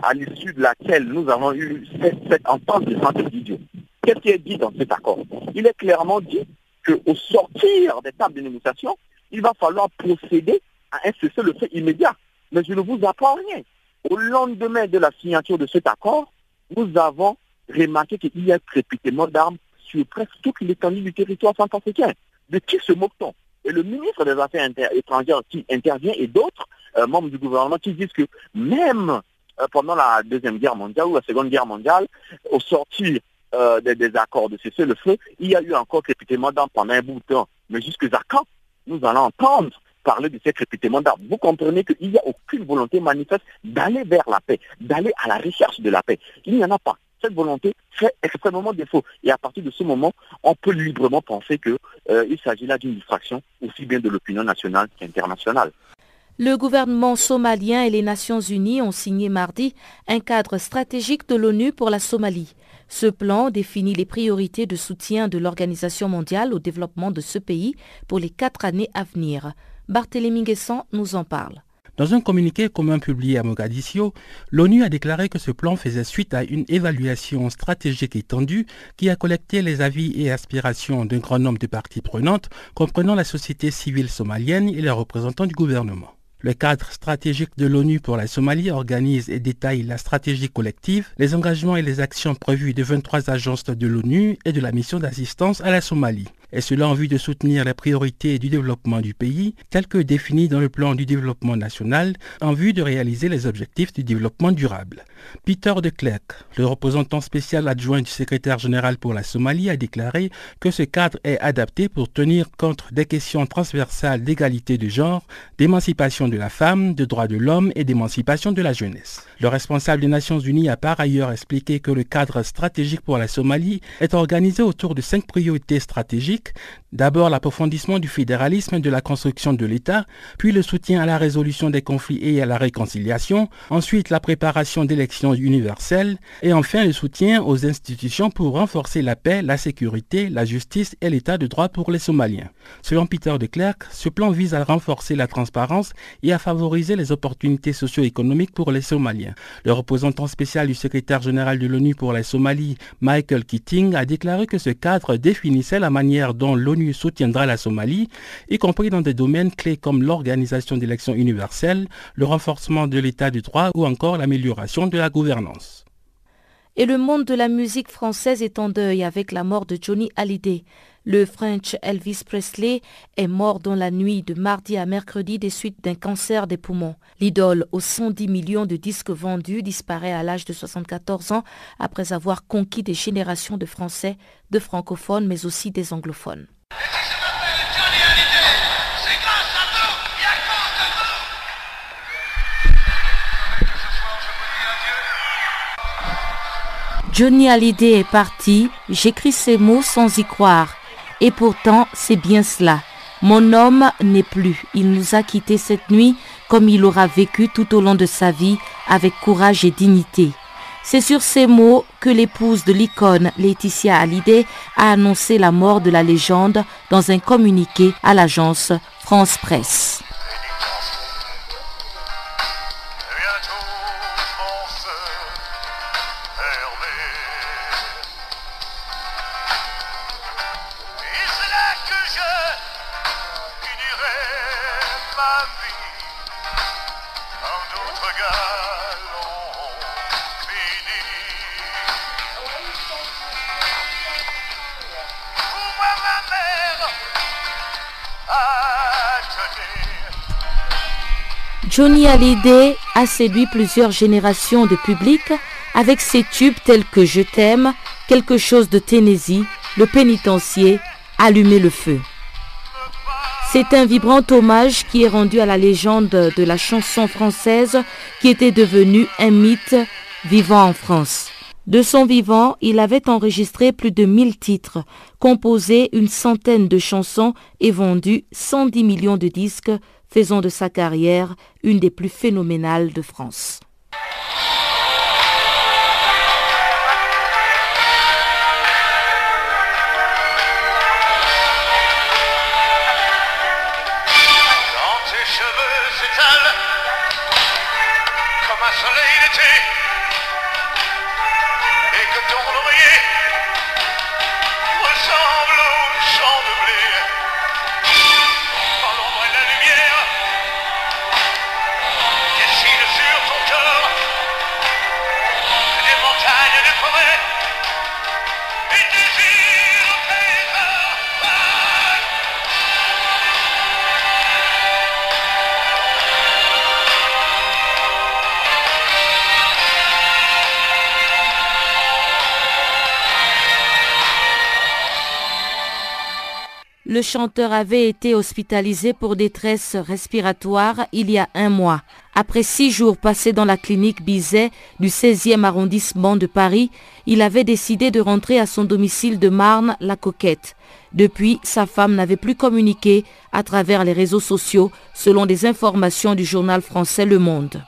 à l'issue de laquelle nous avons eu cette, entente de santé d'idiot, qu'est-ce qui est dit dans cet accord? Il est clairement dit qu'au sortir des tables de négociation, il va falloir procéder à un cessez-le-feu immédiat. Mais je ne vous apprends rien. Au lendemain de la signature de cet accord, nous avons remarqué qu'il y a crépitement d'armes sur presque toute l'étendue du territoire centrafricain. De qui se moque-t-on? Et le ministre des Affaires étrangères qui intervient et d'autres euh, membres du gouvernement qui disent que même euh, pendant la Deuxième Guerre mondiale ou la Seconde Guerre mondiale, au sortir euh, des, accords de cessez-le-feu, il y a eu encore crépitement d'armes pendant un bout de temps. Mais jusqu'à quand nous allons entendre parler de ces crépitements d'armes Vous comprenez qu'il n'y a aucune volonté manifeste d'aller vers la paix, d'aller à la recherche de la paix. Il n'y en a pas. Cette volonté fait extrêmement défaut. Et à partir de ce moment, on peut librement penser qu'il euh, s'agit là d'une distraction aussi bien de l'opinion nationale qu'internationale. Le gouvernement somalien et les Nations unies ont signé mardi un cadre stratégique de l'ONU pour la Somalie. Ce plan définit les priorités de soutien de l'Organisation mondiale au développement de ce pays pour les quatre années à venir. Barthélémy Guessant nous en parle. Dans un communiqué commun publié à Mogadiscio, l'ONU a déclaré que ce plan faisait suite à une évaluation stratégique étendue qui a collecté les avis et aspirations d'un grand nombre de parties prenantes, comprenant la société civile somalienne et les représentants du gouvernement. Le cadre stratégique de l'ONU pour la Somalie organise et détaille la stratégie collective, les engagements et les actions prévues de 23 agences de l'ONU et de la mission d'assistance à la Somalie et cela en vue de soutenir les priorités du développement du pays, telles que définies dans le plan du développement national, en vue de réaliser les objectifs du développement durable. Peter de Klerk, le représentant spécial adjoint du secrétaire général pour la Somalie, a déclaré que ce cadre est adapté pour tenir compte des questions transversales d'égalité de genre, d'émancipation de la femme, de droits de l'homme et d'émancipation de la jeunesse. Le responsable des Nations Unies a par ailleurs expliqué que le cadre stratégique pour la Somalie est organisé autour de cinq priorités stratégiques. D'abord l'approfondissement du fédéralisme et de la construction de l'État, puis le soutien à la résolution des conflits et à la réconciliation, ensuite la préparation d'élections universelles et enfin le soutien aux institutions pour renforcer la paix, la sécurité, la justice et l'état de droit pour les Somaliens. Selon Peter de Klerk, ce plan vise à renforcer la transparence et à favoriser les opportunités socio-économiques pour les Somaliens. Le représentant spécial du secrétaire général de l'ONU pour la Somalie, Michael Keating, a déclaré que ce cadre définissait la manière dont l'ONU soutiendra la Somalie, y compris dans des domaines clés comme l'organisation d'élections universelles, le renforcement de l'état du droit ou encore l'amélioration de la gouvernance. Et le monde de la musique française est en deuil avec la mort de Johnny Hallyday. Le French Elvis Presley est mort dans la nuit de mardi à mercredi des suites d'un cancer des poumons. L'idole aux 110 millions de disques vendus disparaît à l'âge de 74 ans après avoir conquis des générations de Français, de francophones mais aussi des anglophones. Johnny Hallyday est parti, j'écris ces mots sans y croire. Et pourtant, c'est bien cela. Mon homme n'est plus. Il nous a quittés cette nuit comme il aura vécu tout au long de sa vie avec courage et dignité. C'est sur ces mots que l'épouse de l'icône Laetitia Hallyday a annoncé la mort de la légende dans un communiqué à l'agence France Presse. Johnny Hallyday a séduit plusieurs générations de public avec ses tubes tels que Je t'aime, Quelque chose de Tennessee, Le pénitencier, Allumer le feu. C'est un vibrant hommage qui est rendu à la légende de la chanson française qui était devenue un mythe vivant en France. De son vivant, il avait enregistré plus de 1000 titres, composé une centaine de chansons et vendu 110 millions de disques faisant de sa carrière une des plus phénoménales de France. Le chanteur avait été hospitalisé pour détresse respiratoire il y a un mois. Après six jours passés dans la clinique Bizet du 16e arrondissement de Paris, il avait décidé de rentrer à son domicile de Marne-la-Coquette. Depuis, sa femme n'avait plus communiqué à travers les réseaux sociaux, selon des informations du journal français Le Monde.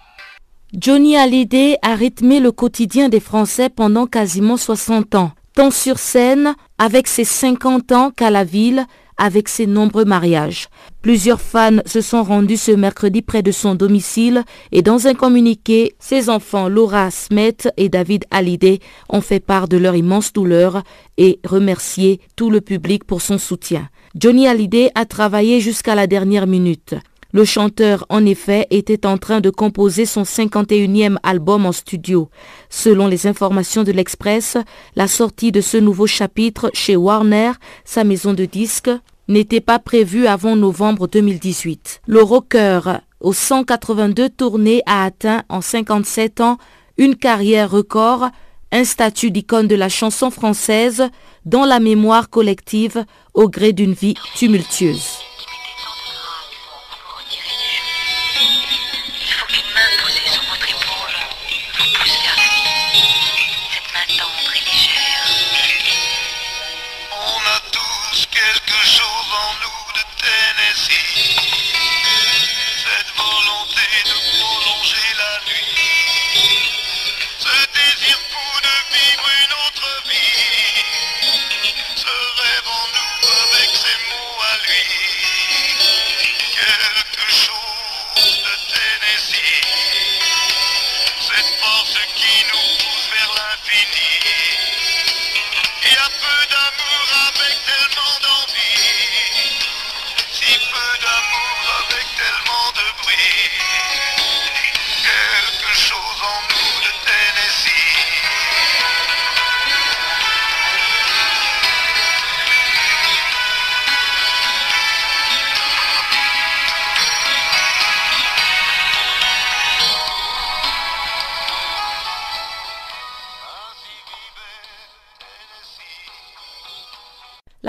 Johnny Hallyday a rythmé le quotidien des Français pendant quasiment 60 ans, tant sur scène avec ses 50 ans qu'à la ville avec ses nombreux mariages. Plusieurs fans se sont rendus ce mercredi près de son domicile et dans un communiqué, ses enfants Laura Smet et David Hallyday ont fait part de leur immense douleur et remercié tout le public pour son soutien. Johnny Hallyday a travaillé jusqu'à la dernière minute. Le chanteur, en effet, était en train de composer son 51e album en studio. Selon les informations de l'Express, la sortie de ce nouveau chapitre chez Warner, sa maison de disques, n'était pas prévue avant novembre 2018. Le rocker, aux 182 tournées, a atteint en 57 ans une carrière record, un statut d'icône de la chanson française dans la mémoire collective au gré d'une vie tumultueuse.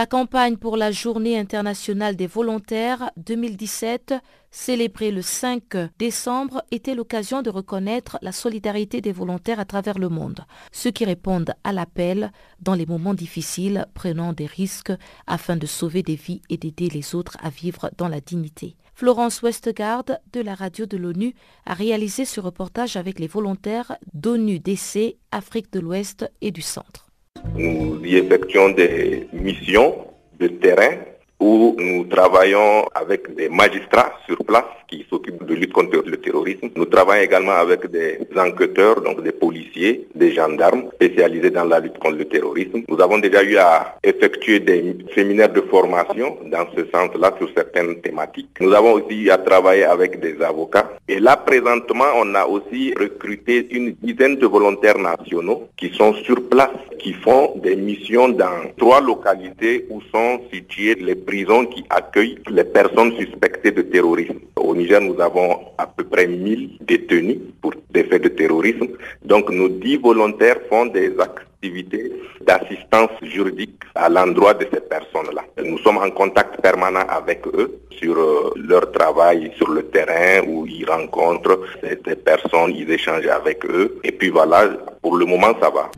La campagne pour la Journée internationale des volontaires 2017, célébrée le 5 décembre, était l'occasion de reconnaître la solidarité des volontaires à travers le monde, ceux qui répondent à l'appel dans les moments difficiles, prenant des risques afin de sauver des vies et d'aider les autres à vivre dans la dignité. Florence Westgard de la radio de l'ONU a réalisé ce reportage avec les volontaires d'ONU DC, Afrique de l'Ouest et du Centre. Nous y effectuons des missions de terrain où nous travaillons avec des magistrats sur place qui s'occupent de lutte contre le terrorisme. Nous travaillons également avec des enquêteurs, donc des policiers, des gendarmes spécialisés dans la lutte contre le terrorisme. Nous avons déjà eu à effectuer des séminaires de formation dans ce sens-là sur certaines thématiques. Nous avons aussi eu à travailler avec des avocats. Et là, présentement, on a aussi recruté une dizaine de volontaires nationaux qui sont sur place, qui font des missions dans trois localités où sont situées les prisons qui accueillent les personnes suspectées de terrorisme. Niger, nous avons à peu près 1000 détenus pour des faits de terrorisme. Donc nos dix volontaires font des activités d'assistance juridique à l'endroit de ces personnes-là. Nous sommes en contact permanent avec eux sur euh, leur travail sur le terrain où ils rencontrent ces personnes, ils échangent avec eux. Et puis voilà, pour le moment, ça va.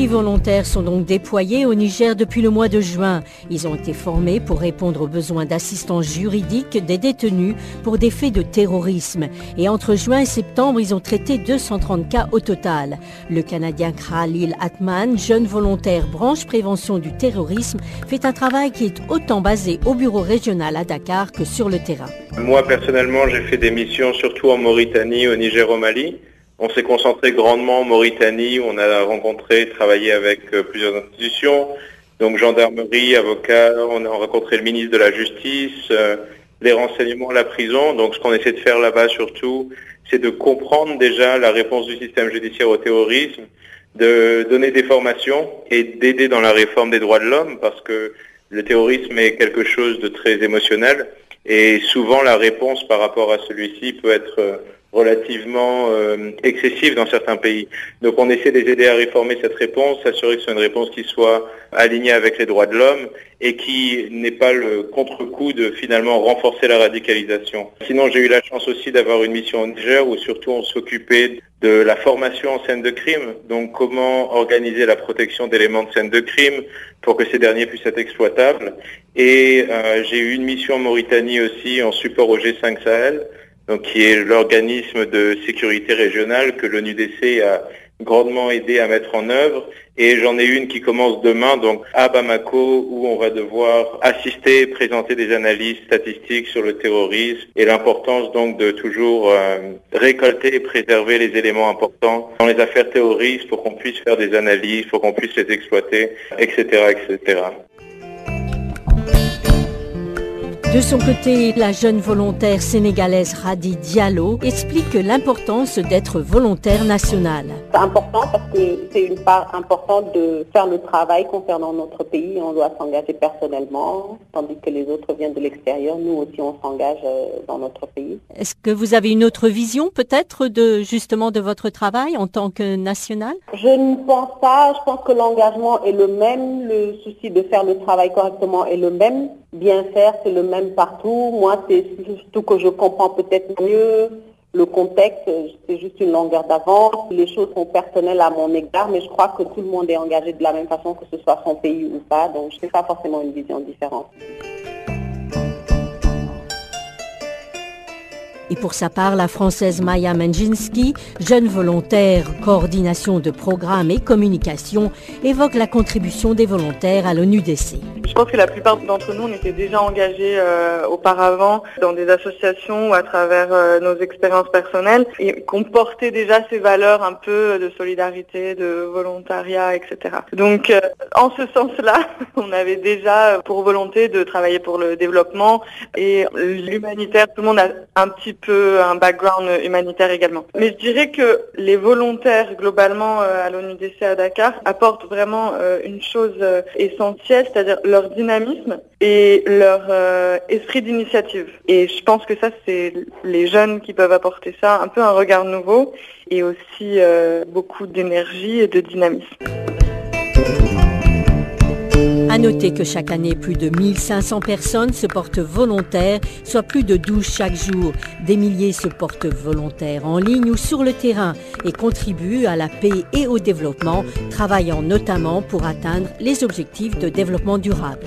Dix volontaires sont donc déployés au Niger depuis le mois de juin. Ils ont été formés pour répondre aux besoins d'assistance juridique des détenus pour des faits de terrorisme. Et entre juin et septembre, ils ont traité 230 cas au total. Le Canadien Khalil Atman, jeune volontaire branche prévention du terrorisme, fait un travail qui est autant basé au bureau régional à Dakar que sur le terrain. Moi personnellement, j'ai fait des missions surtout en Mauritanie, au Niger, au Mali. On s'est concentré grandement en Mauritanie, on a rencontré, travaillé avec euh, plusieurs institutions, donc gendarmerie, avocats, on a rencontré le ministre de la Justice, euh, les renseignements, la prison. Donc ce qu'on essaie de faire là-bas surtout, c'est de comprendre déjà la réponse du système judiciaire au terrorisme, de donner des formations et d'aider dans la réforme des droits de l'homme, parce que le terrorisme est quelque chose de très émotionnel et souvent la réponse par rapport à celui-ci peut être euh, relativement euh, excessive dans certains pays. Donc on essaie de les aider à réformer cette réponse, s'assurer que ce soit une réponse qui soit alignée avec les droits de l'homme et qui n'est pas le contre-coup de finalement renforcer la radicalisation. Sinon j'ai eu la chance aussi d'avoir une mission au Niger où surtout on s'occupait de la formation en scène de crime, donc comment organiser la protection d'éléments de scène de crime pour que ces derniers puissent être exploitables. Et euh, j'ai eu une mission en Mauritanie aussi en support au G5 Sahel donc qui est l'organisme de sécurité régionale que l'ONUDC a grandement aidé à mettre en œuvre. Et j'en ai une qui commence demain, donc à Bamako, où on va devoir assister présenter des analyses statistiques sur le terrorisme et l'importance donc de toujours euh, récolter et préserver les éléments importants dans les affaires terroristes pour qu'on puisse faire des analyses, pour qu'on puisse les exploiter, etc., etc. De son côté, la jeune volontaire sénégalaise Radi Diallo explique l'importance d'être volontaire national. C'est important parce que c'est une part importante de faire le travail concernant notre pays. On doit s'engager personnellement, tandis que les autres viennent de l'extérieur. Nous aussi, on s'engage euh, dans notre pays. Est-ce que vous avez une autre vision peut-être de justement de votre travail en tant que national? Je ne pense pas. Je pense que l'engagement est le même. Le souci de faire le travail correctement est le même. Bien faire, c'est le même partout. Moi, c'est surtout que je comprends peut-être mieux le contexte, c'est juste une longueur d'avance. Les choses sont personnelles à mon égard, mais je crois que tout le monde est engagé de la même façon, que ce soit son pays ou pas. Donc, je n'ai pas forcément une vision différente. Et pour sa part, la Française Maya Menjinski, jeune volontaire, coordination de programmes et communication, évoque la contribution des volontaires à l'ONUDC. Je pense que la plupart d'entre nous, on était déjà engagés euh, auparavant dans des associations ou à travers euh, nos expériences personnelles et qu'on portait déjà ces valeurs un peu de solidarité, de volontariat, etc. Donc, euh, en ce sens-là, <laughs> on avait déjà pour volonté de travailler pour le développement et l'humanitaire. Tout le monde a un petit peu un background humanitaire également. Mais je dirais que les volontaires globalement euh, à l'ONUDC à Dakar apportent vraiment euh, une chose euh, essentielle, c'est-à-dire leur dynamisme et leur esprit d'initiative. Et je pense que ça, c'est les jeunes qui peuvent apporter ça, un peu un regard nouveau et aussi beaucoup d'énergie et de dynamisme. A noter que chaque année, plus de 1500 personnes se portent volontaires, soit plus de 12 chaque jour. Des milliers se portent volontaires en ligne ou sur le terrain et contribuent à la paix et au développement, travaillant notamment pour atteindre les objectifs de développement durable.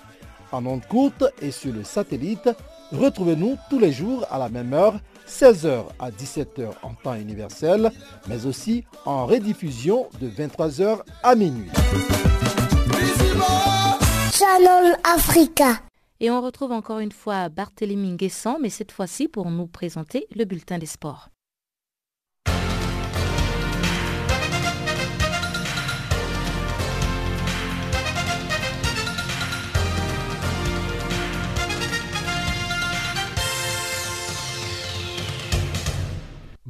en ondes courte et sur le satellite, retrouvez-nous tous les jours à la même heure, 16h à 17h en temps universel, mais aussi en rediffusion de 23h à minuit. Channel Africa. Et on retrouve encore une fois Barthélémy Nguessan, mais cette fois-ci pour nous présenter le bulletin des sports.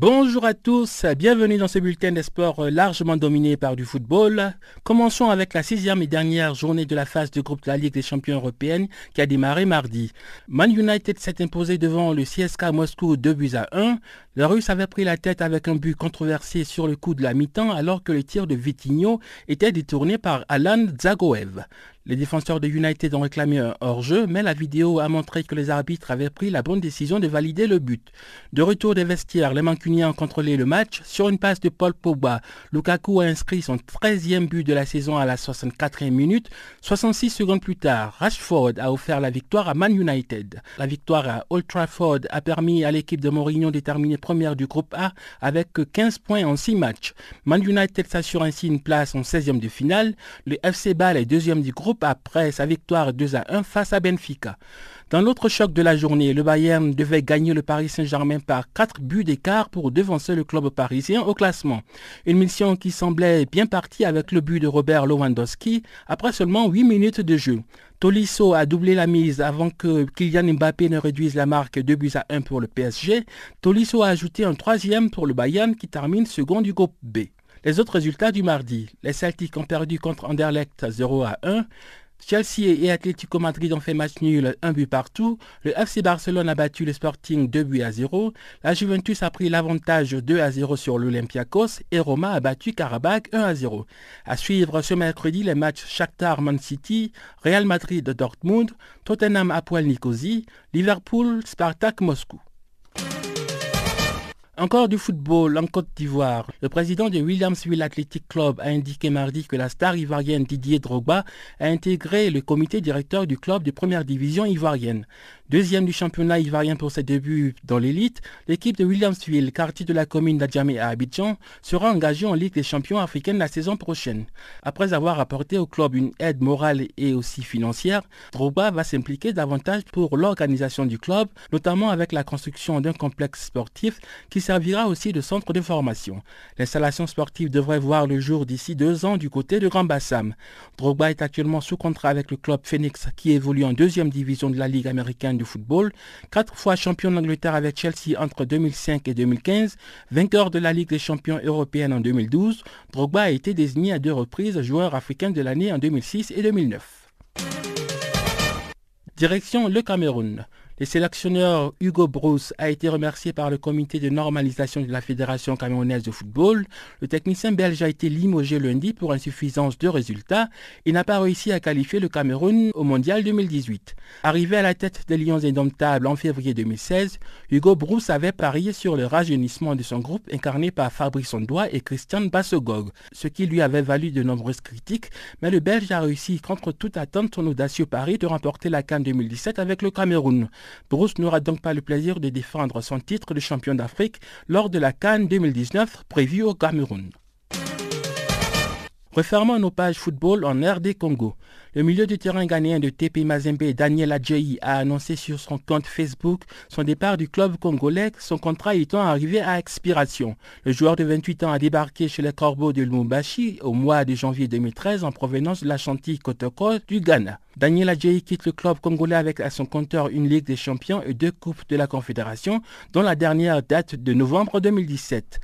Bonjour à tous, bienvenue dans ce bulletin des sports largement dominé par du football. Commençons avec la sixième et dernière journée de la phase de groupe de la Ligue des champions européenne qui a démarré mardi. Man United s'est imposé devant le CSK Moscou 2 buts à 1. Le Russe avait pris la tête avec un but controversé sur le coup de la mi-temps alors que le tir de Vitinho était détourné par Alan Zagoev. Les défenseurs de United ont réclamé un hors-jeu, mais la vidéo a montré que les arbitres avaient pris la bonne décision de valider le but. De retour des vestiaires, les Mancuniens ont contrôlé le match. Sur une passe de Paul Pogba, Lukaku a inscrit son 13e but de la saison à la 64e minute. 66 secondes plus tard, Rashford a offert la victoire à Man United. La victoire à Old Trafford a permis à l'équipe de Mourinho de terminer première du groupe A avec 15 points en 6 matchs. Man United s'assure ainsi une place en 16e de finale. Le FC Bâle est deuxième du groupe après sa victoire 2 à 1 face à Benfica. Dans l'autre choc de la journée, le Bayern devait gagner le Paris Saint-Germain par 4 buts d'écart pour devancer le club parisien au classement. Une mission qui semblait bien partie avec le but de Robert Lewandowski après seulement 8 minutes de jeu. Tolisso a doublé la mise avant que Kylian Mbappé ne réduise la marque 2 buts à 1 pour le PSG. Tolisso a ajouté un troisième pour le Bayern qui termine second du groupe B. Les autres résultats du mardi. Les Celtics ont perdu contre Anderlecht 0 à 1. Chelsea et Atlético Madrid ont fait match nul, un but partout. Le FC Barcelone a battu le Sporting 2 buts à 0. La Juventus a pris l'avantage 2 à 0 sur l'Olympiakos et Roma a battu Karabakh 1 à 0. À suivre ce mercredi les matchs Shakhtar Man City, Real Madrid Dortmund, Tottenham Apoel Nicosie, Liverpool Spartak Moscou. Encore du football en Côte d'Ivoire. Le président de Williamsville Athletic Club a indiqué mardi que la star ivoirienne Didier Drogba a intégré le comité directeur du club de première division ivoirienne. Deuxième du championnat ivoirien pour ses débuts dans l'élite, l'équipe de Williamsville, quartier de la commune d'Adjamé à Abidjan, sera engagée en Ligue des champions africaine la saison prochaine. Après avoir apporté au club une aide morale et aussi financière, Drogba va s'impliquer davantage pour l'organisation du club, notamment avec la construction d'un complexe sportif qui servira aussi de centre de formation. L'installation sportive devrait voir le jour d'ici deux ans du côté de Grand Bassam. Drogba est actuellement sous contrat avec le club Phoenix qui évolue en deuxième division de la Ligue américaine football, quatre fois champion d'Angleterre avec Chelsea entre 2005 et 2015, vainqueur de la Ligue des champions européenne en 2012, Drogba a été désigné à deux reprises joueur africain de l'année en 2006 et 2009. Direction le Cameroun. Le sélectionneur Hugo Bruce a été remercié par le comité de normalisation de la Fédération camerounaise de football. Le technicien belge a été limogé lundi pour insuffisance de résultats et n'a pas réussi à qualifier le Cameroun au Mondial 2018. Arrivé à la tête des Lions indomptables en février 2016, Hugo Bruce avait parié sur le rajeunissement de son groupe incarné par Fabrice Ondois et Christian Bassogog, ce qui lui avait valu de nombreuses critiques, mais le Belge a réussi contre toute attente son audacieux pari de remporter la Cannes 2017 avec le Cameroun. Bruce n'aura donc pas le plaisir de défendre son titre de champion d'Afrique lors de la Cannes 2019 prévue au Cameroun. Refermons nos pages football en RD Congo. Le milieu de terrain ghanéen de TP Mazembe, Daniel Adjayi, a annoncé sur son compte Facebook son départ du club congolais, son contrat étant arrivé à expiration. Le joueur de 28 ans a débarqué chez les Corbeaux de Lumumbashi au mois de janvier 2013 en provenance de la chantilly Kotoko du Ghana. Daniel Adjayi quitte le club congolais avec à son compteur une Ligue des champions et deux Coupes de la Confédération, dont la dernière date de novembre 2017.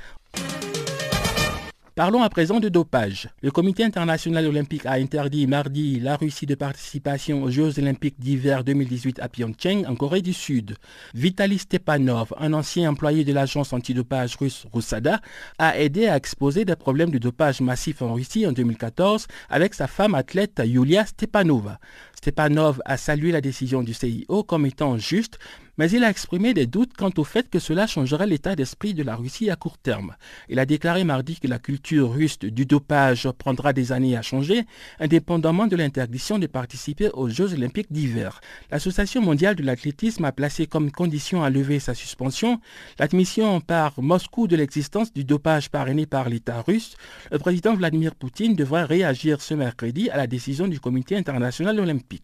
Parlons à présent de dopage. Le Comité international olympique a interdit mardi la Russie de participation aux Jeux olympiques d'hiver 2018 à Pyeongchang, en Corée du Sud. Vitaly Stepanov, un ancien employé de l'agence antidopage russe Roussada, a aidé à exposer des problèmes de dopage massif en Russie en 2014 avec sa femme athlète Yulia Stepanova. Stepanov a salué la décision du CIO comme étant juste, mais il a exprimé des doutes quant au fait que cela changerait l'état d'esprit de la Russie à court terme. Il a déclaré mardi que la culture russe du dopage prendra des années à changer, indépendamment de l'interdiction de participer aux Jeux olympiques d'hiver. L'Association mondiale de l'athlétisme a placé comme condition à lever sa suspension l'admission par Moscou de l'existence du dopage parrainé par l'État russe. Le président Vladimir Poutine devrait réagir ce mercredi à la décision du Comité international olympique.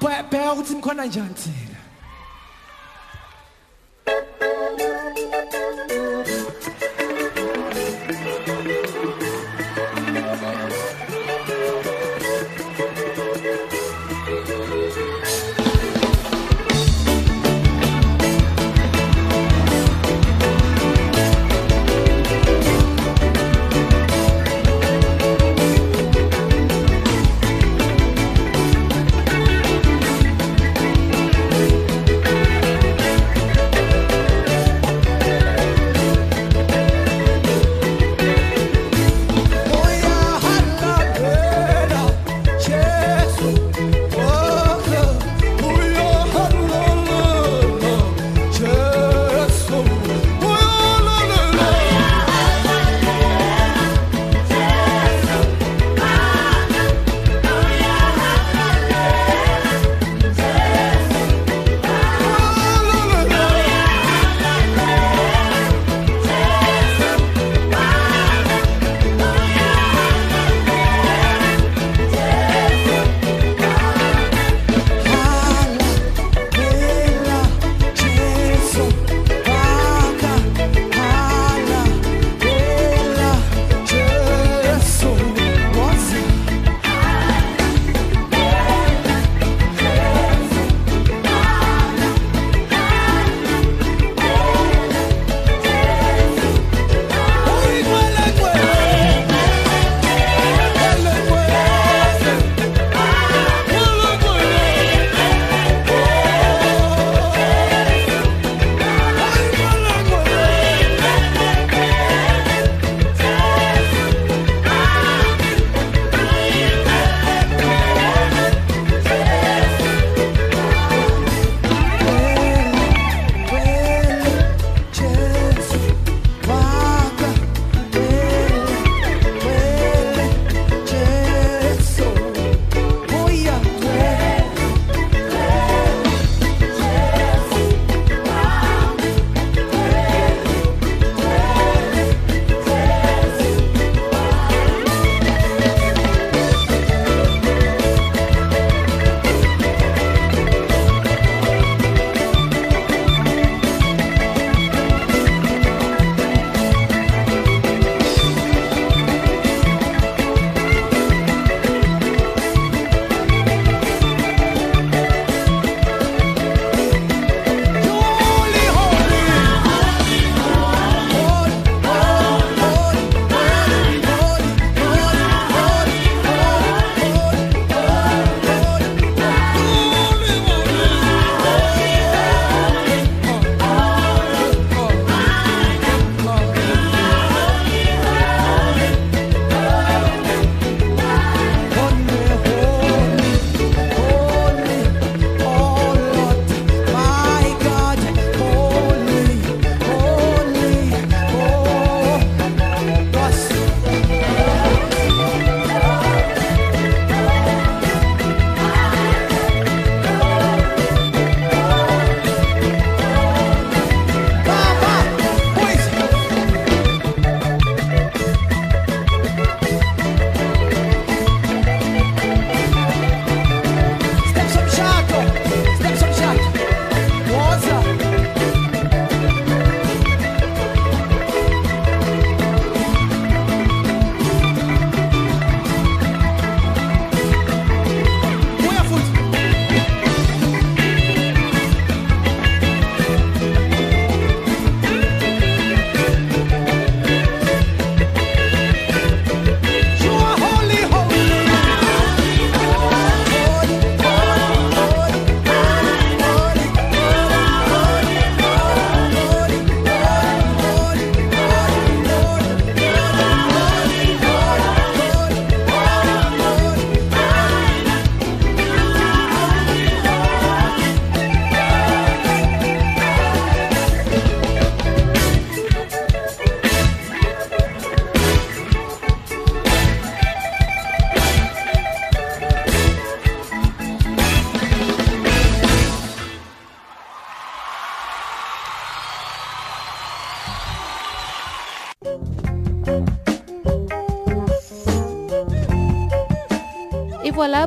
bheka ukuthi imkhona njani thina Thank you.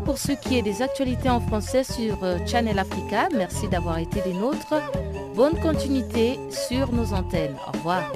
Pour ce qui est des actualités en français sur euh, Channel Africa. Merci d'avoir été des nôtres. Bonne continuité sur nos antennes. Au revoir.